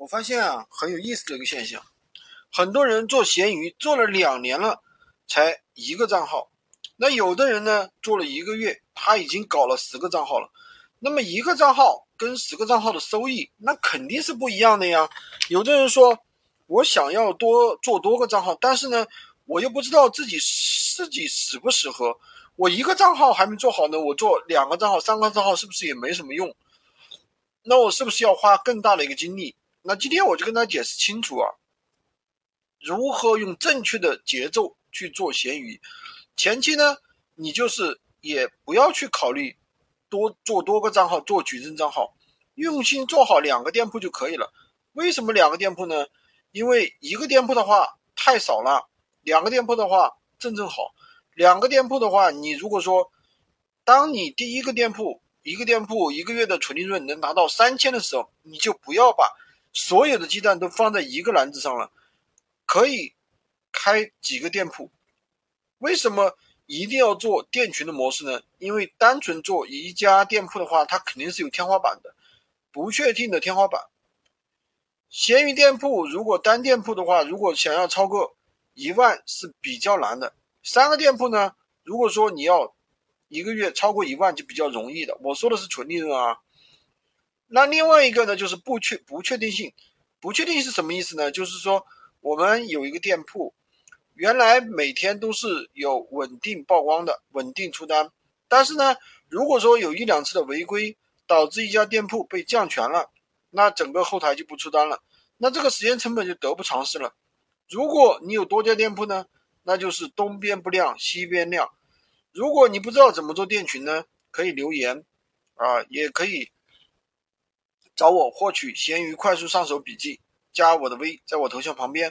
我发现啊，很有意思的一个现象，很多人做闲鱼做了两年了，才一个账号。那有的人呢，做了一个月，他已经搞了十个账号了。那么一个账号跟十个账号的收益，那肯定是不一样的呀。有的人说，我想要多做多个账号，但是呢，我又不知道自己自己适不适合。我一个账号还没做好呢，我做两个账号、三个账号是不是也没什么用？那我是不是要花更大的一个精力？那今天我就跟大家解释清楚啊，如何用正确的节奏去做闲鱼。前期呢，你就是也不要去考虑多做多个账号，做矩阵账号，用心做好两个店铺就可以了。为什么两个店铺呢？因为一个店铺的话太少了，两个店铺的话正正好。两个店铺的话，你如果说当你第一个店铺一个店铺一个月的纯利润能达到三千的时候，你就不要把。所有的鸡蛋都放在一个篮子上了，可以开几个店铺？为什么一定要做店群的模式呢？因为单纯做一家店铺的话，它肯定是有天花板的，不确定的天花板。闲鱼店铺如果单店铺的话，如果想要超过一万是比较难的。三个店铺呢，如果说你要一个月超过一万就比较容易的。我说的是纯利润啊。那另外一个呢，就是不确不确定性，不确定性是什么意思呢？就是说我们有一个店铺，原来每天都是有稳定曝光的，稳定出单，但是呢，如果说有一两次的违规，导致一家店铺被降权了，那整个后台就不出单了，那这个时间成本就得不偿失了。如果你有多家店铺呢，那就是东边不亮西边亮。如果你不知道怎么做店群呢，可以留言啊，也可以。找我获取闲鱼快速上手笔记，加我的微，在我头像旁边。